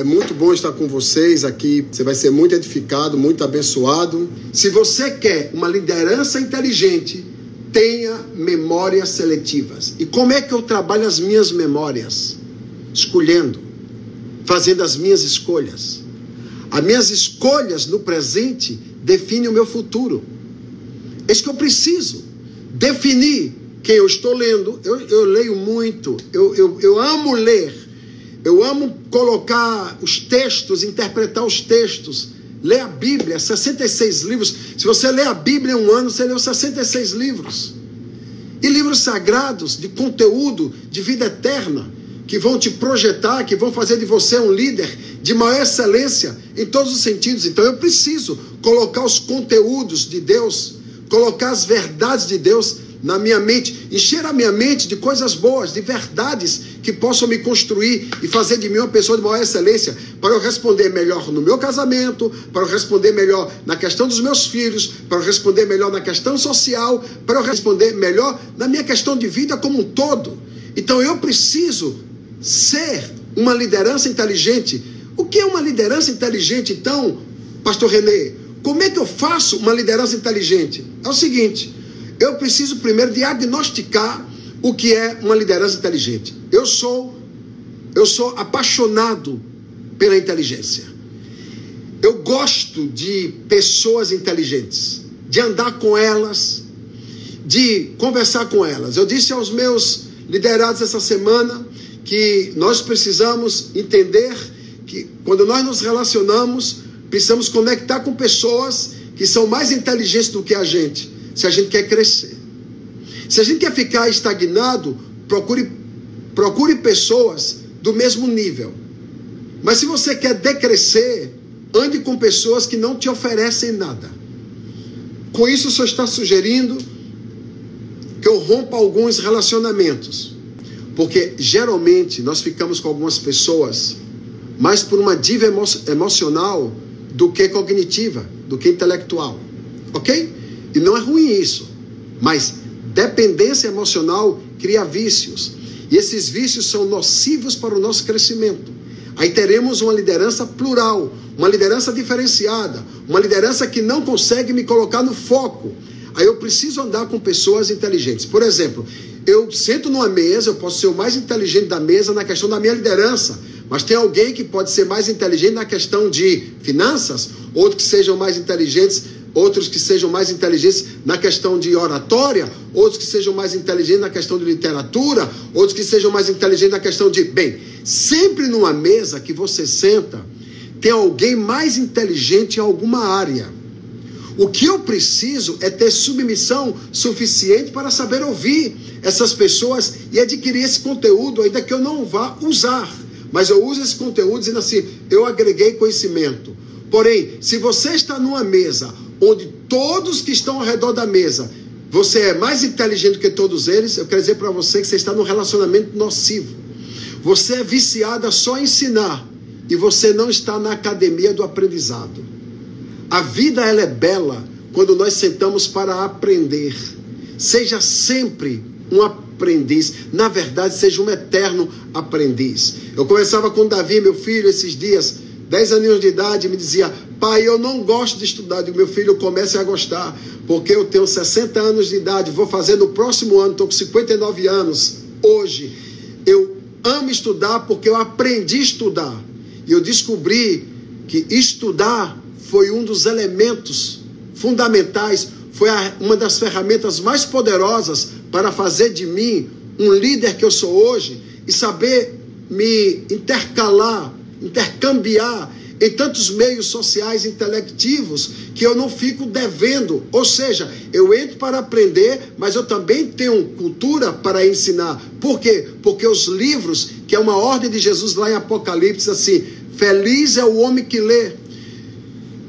É muito bom estar com vocês aqui. Você vai ser muito edificado, muito abençoado. Se você quer uma liderança inteligente, tenha memórias seletivas. E como é que eu trabalho as minhas memórias? Escolhendo, fazendo as minhas escolhas. As minhas escolhas no presente definem o meu futuro. É isso que eu preciso. Definir quem eu estou lendo. Eu, eu leio muito, eu, eu, eu amo ler, eu amo colocar os textos, interpretar os textos. Ler a Bíblia, 66 livros. Se você lê a Bíblia em um ano, você leu 66 livros. E livros sagrados de conteúdo de vida eterna, que vão te projetar, que vão fazer de você um líder de maior excelência em todos os sentidos. Então eu preciso colocar os conteúdos de Deus, colocar as verdades de Deus na minha mente, encher a minha mente de coisas boas, de verdades que possam me construir e fazer de mim uma pessoa de maior excelência, para eu responder melhor no meu casamento, para eu responder melhor na questão dos meus filhos, para eu responder melhor na questão social, para eu responder melhor na minha questão de vida como um todo. Então eu preciso ser uma liderança inteligente. O que é uma liderança inteligente, então, Pastor Renê? Como é que eu faço uma liderança inteligente? É o seguinte eu preciso primeiro diagnosticar o que é uma liderança inteligente. Eu sou eu sou apaixonado pela inteligência. Eu gosto de pessoas inteligentes, de andar com elas, de conversar com elas. Eu disse aos meus liderados essa semana que nós precisamos entender que quando nós nos relacionamos, precisamos conectar com pessoas que são mais inteligentes do que a gente se a gente quer crescer. Se a gente quer ficar estagnado, procure, procure pessoas do mesmo nível. Mas se você quer decrescer, ande com pessoas que não te oferecem nada. Com isso, o senhor está sugerindo que eu rompa alguns relacionamentos. Porque geralmente nós ficamos com algumas pessoas mais por uma diva emo emocional do que cognitiva, do que intelectual. Ok? E não é ruim isso, mas dependência emocional cria vícios. E esses vícios são nocivos para o nosso crescimento. Aí teremos uma liderança plural, uma liderança diferenciada, uma liderança que não consegue me colocar no foco. Aí eu preciso andar com pessoas inteligentes. Por exemplo, eu sento numa mesa, eu posso ser o mais inteligente da mesa na questão da minha liderança, mas tem alguém que pode ser mais inteligente na questão de finanças, outro que sejam mais inteligentes outros que sejam mais inteligentes na questão de oratória, outros que sejam mais inteligentes na questão de literatura, outros que sejam mais inteligentes na questão de. Bem, sempre numa mesa que você senta, tem alguém mais inteligente em alguma área. O que eu preciso é ter submissão suficiente para saber ouvir essas pessoas e adquirir esse conteúdo, ainda que eu não vá usar. Mas eu uso esse conteúdo dizendo assim: eu agreguei conhecimento. Porém, se você está numa mesa onde todos que estão ao redor da mesa, você é mais inteligente que todos eles, eu quero dizer para você que você está num relacionamento nocivo. Você é viciado a só ensinar e você não está na academia do aprendizado. A vida ela é bela quando nós sentamos para aprender. Seja sempre um aprendiz. Na verdade, seja um eterno aprendiz. Eu conversava com Davi, meu filho, esses dias, 10 aninhos de idade, me dizia: Pai, eu não gosto de estudar. E meu filho comece a gostar, porque eu tenho 60 anos de idade, vou fazer no próximo ano, estou com 59 anos. Hoje, eu amo estudar porque eu aprendi a estudar. E eu descobri que estudar foi um dos elementos fundamentais, foi uma das ferramentas mais poderosas para fazer de mim um líder que eu sou hoje e saber me intercalar, intercambiar em tantos meios sociais intelectivos que eu não fico devendo. Ou seja, eu entro para aprender, mas eu também tenho cultura para ensinar. Por quê? Porque os livros, que é uma ordem de Jesus lá em Apocalipse, assim: feliz é o homem que lê.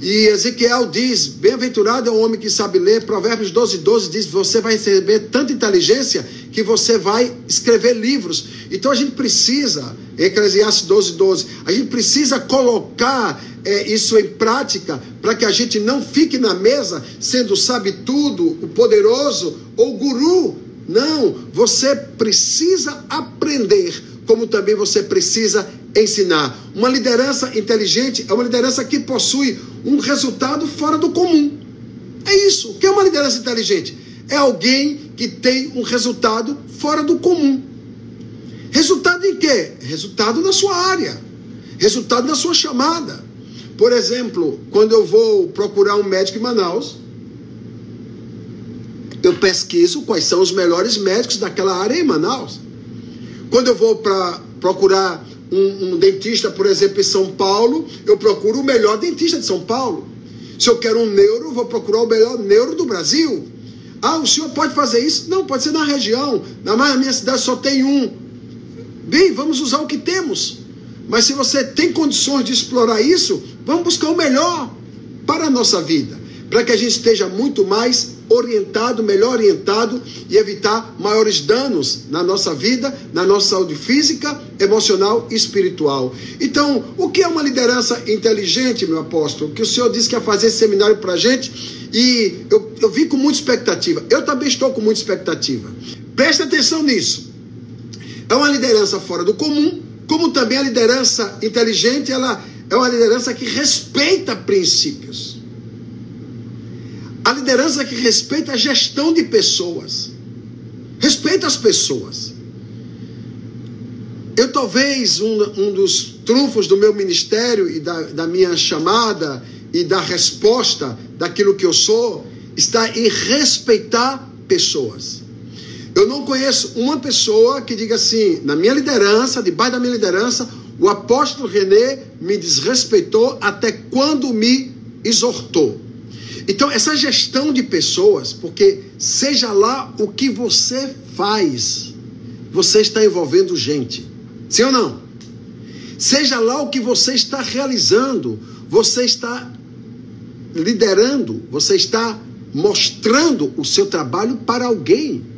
E Ezequiel diz: Bem-aventurado é o homem que sabe ler. Provérbios 12, 12 diz: Você vai receber tanta inteligência que você vai escrever livros. Então a gente precisa Eclesiastes 12, 12. A gente precisa colocar é, isso em prática para que a gente não fique na mesa sendo sabe tudo, o poderoso ou o guru. Não, você precisa aprender, como também você precisa ensinar. Uma liderança inteligente é uma liderança que possui um resultado fora do comum. É isso. O que é uma liderança inteligente? É alguém que tem um resultado fora do comum. Resultado em quê? Resultado na sua área. Resultado na sua chamada. Por exemplo, quando eu vou procurar um médico em Manaus, eu pesquiso quais são os melhores médicos daquela área em Manaus. Quando eu vou para procurar um, um, dentista, por exemplo, em São Paulo, eu procuro o melhor dentista de São Paulo. Se eu quero um neuro, eu vou procurar o melhor neuro do Brasil. Ah, o senhor pode fazer isso? Não, pode ser na região. Na minha cidade só tem um. Bem, vamos usar o que temos. Mas se você tem condições de explorar isso, vamos buscar o melhor para a nossa vida, para que a gente esteja muito mais orientado, melhor orientado e evitar maiores danos na nossa vida, na nossa saúde física, emocional e espiritual. Então, o que é uma liderança inteligente, meu apóstolo? Que o senhor disse que ia fazer esse seminário para a gente e eu, eu vi com muita expectativa. Eu também estou com muita expectativa. Preste atenção nisso. É uma liderança fora do comum, como também a liderança inteligente, ela é uma liderança que respeita princípios. A liderança que respeita a gestão de pessoas. Respeita as pessoas. Eu talvez um, um dos trunfos do meu ministério e da, da minha chamada e da resposta daquilo que eu sou está em respeitar pessoas. Eu não conheço uma pessoa que diga assim, na minha liderança, debaixo da minha liderança, o apóstolo René me desrespeitou até quando me exortou. Então, essa gestão de pessoas, porque seja lá o que você faz, você está envolvendo gente. Sim ou não? Seja lá o que você está realizando, você está liderando, você está mostrando o seu trabalho para alguém.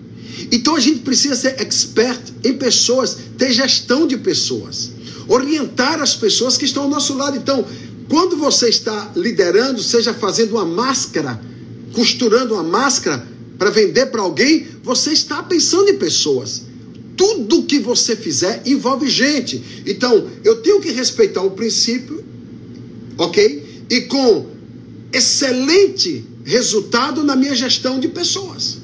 Então a gente precisa ser expert em pessoas, ter gestão de pessoas, orientar as pessoas que estão ao nosso lado. Então, quando você está liderando, seja fazendo uma máscara, costurando uma máscara para vender para alguém, você está pensando em pessoas. Tudo que você fizer envolve gente. Então, eu tenho que respeitar o princípio, ok? E com excelente resultado na minha gestão de pessoas.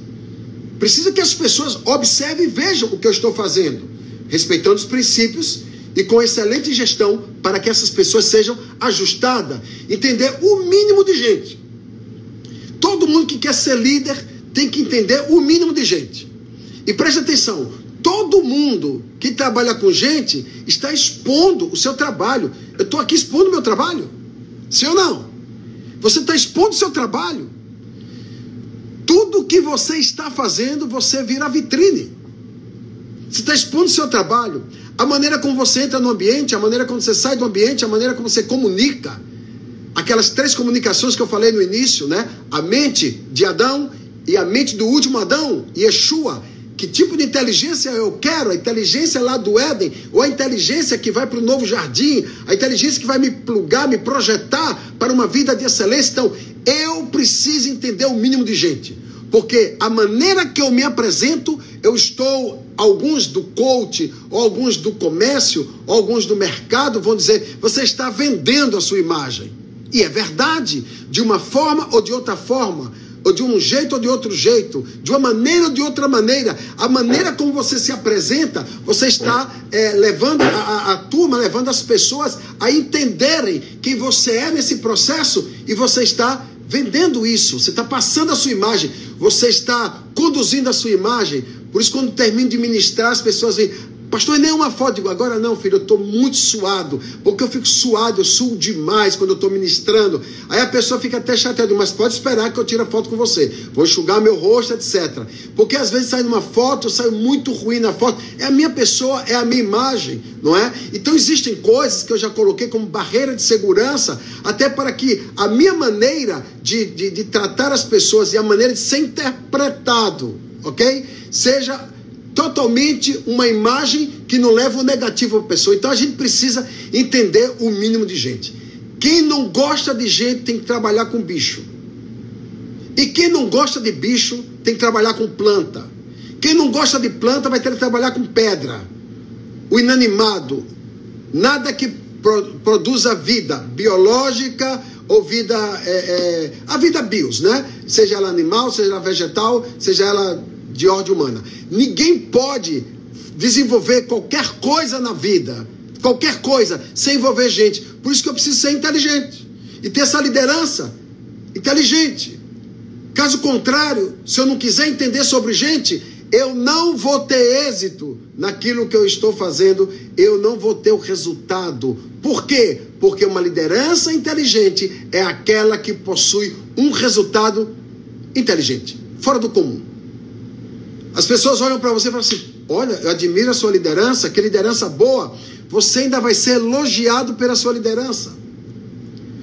Precisa que as pessoas observem e vejam o que eu estou fazendo, respeitando os princípios e com excelente gestão para que essas pessoas sejam ajustadas, entender o mínimo de gente. Todo mundo que quer ser líder tem que entender o mínimo de gente. E preste atenção, todo mundo que trabalha com gente está expondo o seu trabalho. Eu estou aqui expondo o meu trabalho? Sim ou não? Você está expondo o seu trabalho. Tudo que você está fazendo, você vira vitrine. Você está expondo o seu trabalho. A maneira como você entra no ambiente, a maneira como você sai do ambiente, a maneira como você comunica. Aquelas três comunicações que eu falei no início, né? A mente de Adão e a mente do último Adão, Yeshua. Que tipo de inteligência eu quero? A inteligência lá do Éden, ou a inteligência que vai para o novo jardim, a inteligência que vai me plugar, me projetar para uma vida de excelência. Então, eu preciso entender o mínimo de gente. Porque a maneira que eu me apresento, eu estou, alguns do coach, ou alguns do comércio, ou alguns do mercado vão dizer, você está vendendo a sua imagem. E é verdade, de uma forma ou de outra forma, ou de um jeito ou de outro jeito, de uma maneira ou de outra maneira, a maneira como você se apresenta, você está é, levando a, a, a, turma, levando as pessoas a entenderem quem você é nesse processo e você está vendendo isso, você está passando a sua imagem, você está conduzindo a sua imagem. Por isso, quando termino de ministrar, as pessoas vêm, Pastor, nem uma foto. Digo, agora não, filho, eu estou muito suado. Porque eu fico suado, eu suo demais quando eu estou ministrando. Aí a pessoa fica até chateada, mas pode esperar que eu tire a foto com você. Vou enxugar meu rosto, etc. Porque às vezes sai numa foto, eu saio muito ruim na foto. É a minha pessoa, é a minha imagem, não é? Então existem coisas que eu já coloquei como barreira de segurança, até para que a minha maneira de, de, de tratar as pessoas e a maneira de ser interpretado, ok? Seja totalmente uma imagem que não leva o negativo para a pessoa. Então a gente precisa entender o mínimo de gente. Quem não gosta de gente tem que trabalhar com bicho. E quem não gosta de bicho tem que trabalhar com planta. Quem não gosta de planta vai ter que trabalhar com pedra. O inanimado, nada que pro, produza vida biológica ou vida, é, é, a vida bios, né? Seja ela animal, seja ela vegetal, seja ela de ordem humana. Ninguém pode desenvolver qualquer coisa na vida, qualquer coisa, sem envolver gente. Por isso que eu preciso ser inteligente e ter essa liderança inteligente. Caso contrário, se eu não quiser entender sobre gente, eu não vou ter êxito naquilo que eu estou fazendo, eu não vou ter o resultado. Por quê? Porque uma liderança inteligente é aquela que possui um resultado inteligente, fora do comum. As pessoas olham para você e falam assim: Olha, eu admiro a sua liderança, que liderança boa. Você ainda vai ser elogiado pela sua liderança.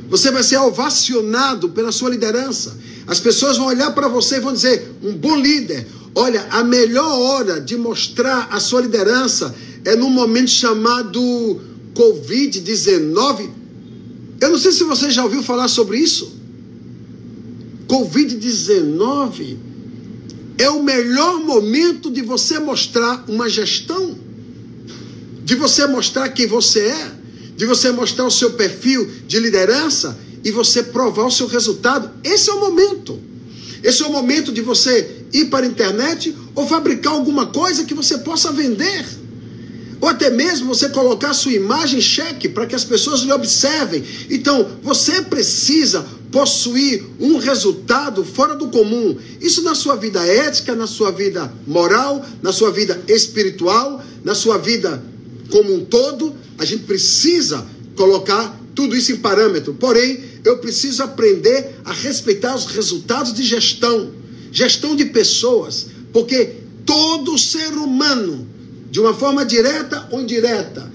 Você vai ser ovacionado pela sua liderança. As pessoas vão olhar para você e vão dizer: um bom líder. Olha, a melhor hora de mostrar a sua liderança é num momento chamado Covid-19. Eu não sei se você já ouviu falar sobre isso. Covid-19 é o melhor momento de você mostrar uma gestão, de você mostrar quem você é, de você mostrar o seu perfil de liderança e você provar o seu resultado. Esse é o momento. Esse é o momento de você ir para a internet ou fabricar alguma coisa que você possa vender. Ou até mesmo você colocar sua imagem em cheque para que as pessoas lhe observem. Então, você precisa possuir um resultado fora do comum. Isso na sua vida ética, na sua vida moral, na sua vida espiritual, na sua vida como um todo. A gente precisa colocar tudo isso em parâmetro. Porém, eu preciso aprender a respeitar os resultados de gestão, gestão de pessoas, porque todo ser humano, de uma forma direta ou indireta,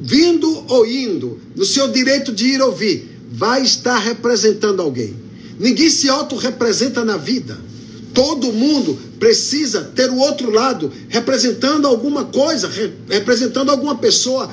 vindo ou indo, no seu direito de ir ou vir, vai estar representando alguém. Ninguém se auto-representa na vida. Todo mundo precisa ter o outro lado, representando alguma coisa, representando alguma pessoa.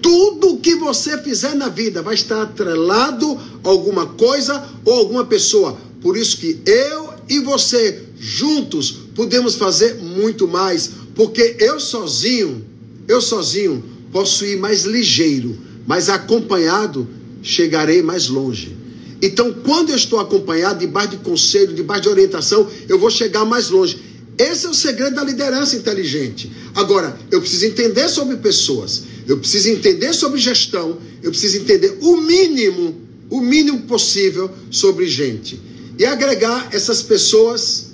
Tudo que você fizer na vida vai estar atrelado a alguma coisa ou alguma pessoa. Por isso que eu e você juntos podemos fazer muito mais, porque eu sozinho, eu sozinho posso ir mais ligeiro, mas acompanhado chegarei mais longe. Então, quando eu estou acompanhado, debaixo de conselho, debaixo de orientação, eu vou chegar mais longe. Esse é o segredo da liderança inteligente. Agora, eu preciso entender sobre pessoas, eu preciso entender sobre gestão, eu preciso entender o mínimo, o mínimo possível sobre gente. E agregar essas pessoas,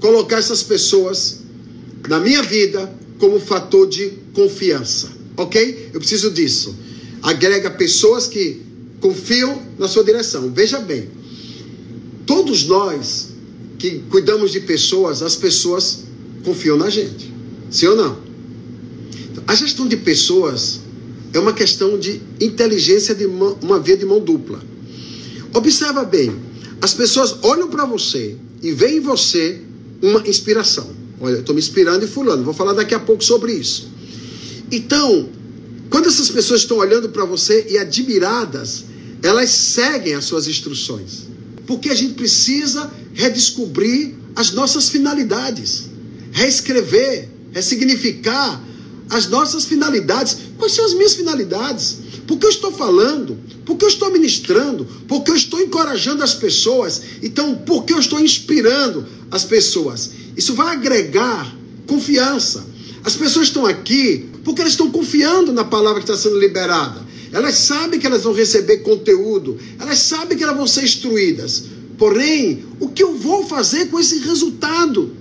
colocar essas pessoas na minha vida como fator de confiança. Ok? Eu preciso disso. Agrega pessoas que confiam na sua direção. Veja bem, todos nós que cuidamos de pessoas, as pessoas confiam na gente. Sim ou não? A gestão de pessoas é uma questão de inteligência de uma, uma via de mão dupla. Observa bem, as pessoas olham para você e veem em você uma inspiração. Olha, estou me inspirando em fulano, vou falar daqui a pouco sobre isso. Então, quando essas pessoas estão olhando para você e admiradas, elas seguem as suas instruções. Porque a gente precisa redescobrir as nossas finalidades, reescrever, ressignificar as nossas finalidades. Quais são as minhas finalidades? Por que eu estou falando? Por que eu estou ministrando? Por que eu estou encorajando as pessoas? Então, por que eu estou inspirando as pessoas? Isso vai agregar confiança. As pessoas estão aqui porque elas estão confiando na palavra que está sendo liberada. Elas sabem que elas vão receber conteúdo, elas sabem que elas vão ser instruídas. Porém, o que eu vou fazer com esse resultado?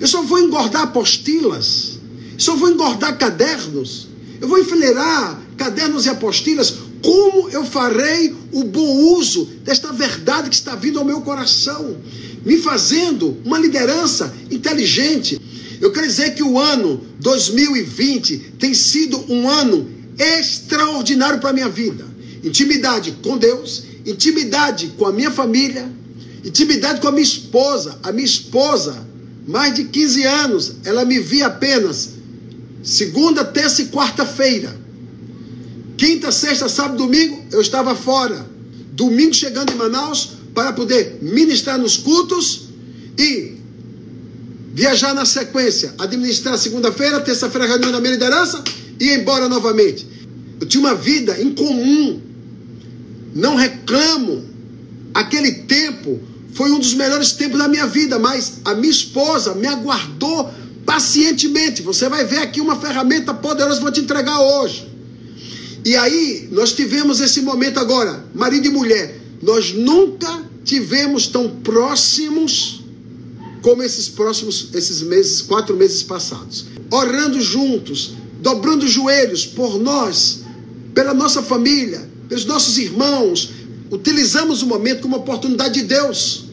Eu só vou engordar apostilas, só vou engordar cadernos, eu vou enfileirar cadernos e apostilas. Como eu farei o bom uso desta verdade que está vindo ao meu coração, me fazendo uma liderança inteligente? Eu quero dizer que o ano 2020 tem sido um ano extraordinário para a minha vida. Intimidade com Deus, intimidade com a minha família, intimidade com a minha esposa. A minha esposa, mais de 15 anos, ela me via apenas segunda, terça e quarta-feira. Quinta, sexta, sábado, domingo, eu estava fora. Domingo chegando em Manaus para poder ministrar nos cultos e viajar na sequência, administrar segunda-feira, terça-feira reunião da minha liderança e ir embora novamente. Eu tinha uma vida incomum. Não reclamo. Aquele tempo foi um dos melhores tempos da minha vida, mas a minha esposa me aguardou pacientemente. Você vai ver aqui uma ferramenta poderosa que vou te entregar hoje. E aí, nós tivemos esse momento agora, marido e mulher. Nós nunca tivemos tão próximos como esses próximos, esses meses, quatro meses passados. Orando juntos, dobrando os joelhos por nós, pela nossa família, pelos nossos irmãos. Utilizamos o momento como oportunidade de Deus.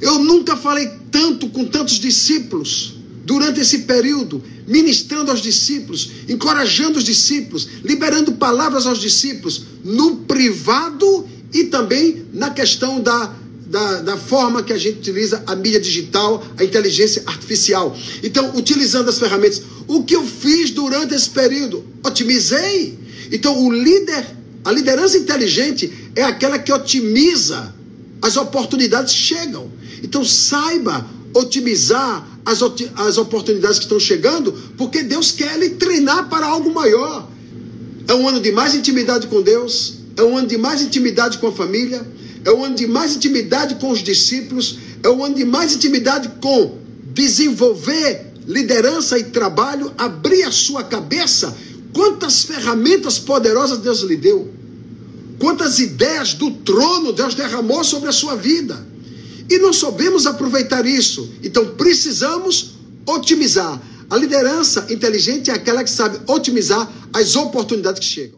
Eu nunca falei tanto com tantos discípulos durante esse período, ministrando aos discípulos, encorajando os discípulos, liberando palavras aos discípulos, no privado e também na questão da, da, da, forma que a gente utiliza a mídia digital, a inteligência artificial. Então, utilizando as ferramentas. O que eu fiz durante esse período? Otimizei. Então, o líder, a liderança inteligente é aquela que otimiza as oportunidades que chegam. Então, saiba otimizar as, as oportunidades que estão chegando, porque Deus quer lhe treinar para algo maior. É um ano de mais intimidade com Deus, é um ano de mais intimidade com a família, é um ano de mais intimidade com os discípulos, é um ano de mais intimidade com desenvolver liderança e trabalho, abrir a sua cabeça. Quantas ferramentas poderosas Deus lhe deu, quantas ideias do trono Deus derramou sobre a sua vida. E não soubemos aproveitar isso. Então precisamos otimizar. A liderança inteligente é aquela que sabe otimizar as oportunidades que chegam.